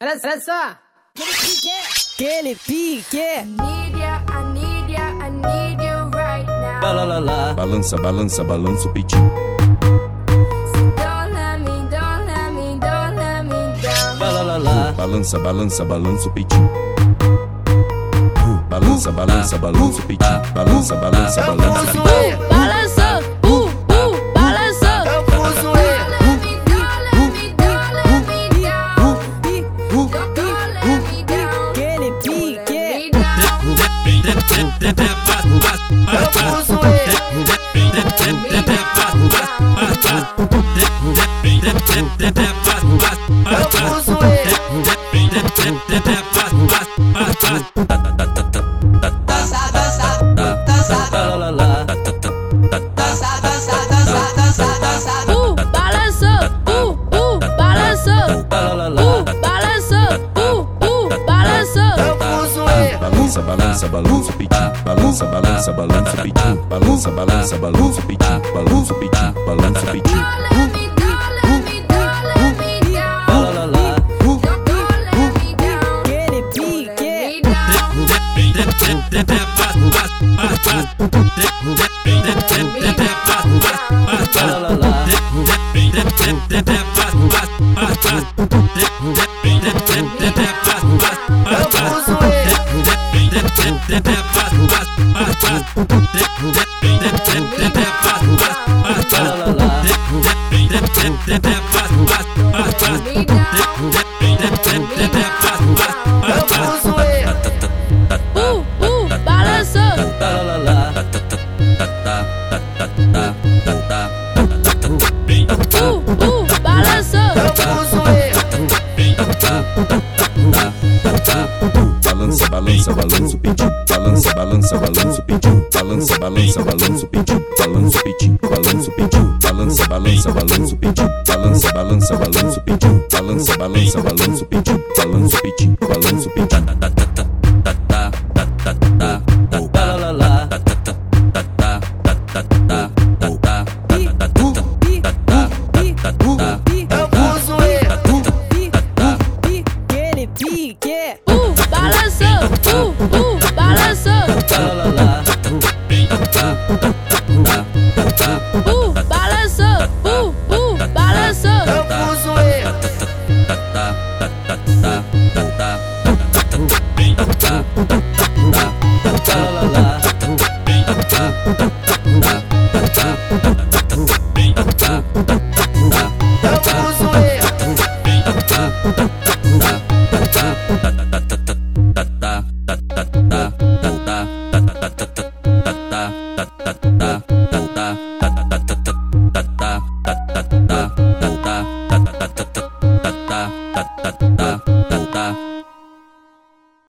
Olha, olha só. Aquele pique. Lá. Balança, balança, balança o lá, lá. Balança, balança, balança o peitinho. Balança, balança, balança o peitinho. Balança, balança, balança o peitinho. Balançou, uh, uh, balançou. Balança, balança, balança o peitinho. Balança, balança, balança o peitinho. Balança, balança, balança o peitinho. Balança o peitinho, balança o peitinho. Tempo, tempo, tempo, tempo, tempo, tempo, tempo, tempo, o peitinho. Balança, balança, balança o peitinho. Balança, balança, balança o peitinho. Balança o peitinho, balança o peitinho. Balança, balança, balança o peitinho. Balança, balança, balança o peitinho. Balança, balança, balança o peitinho. Balança o peitinho, balança o peitinho. Lá, lá, lá. Confuso Uh, balançou. Uh, uh,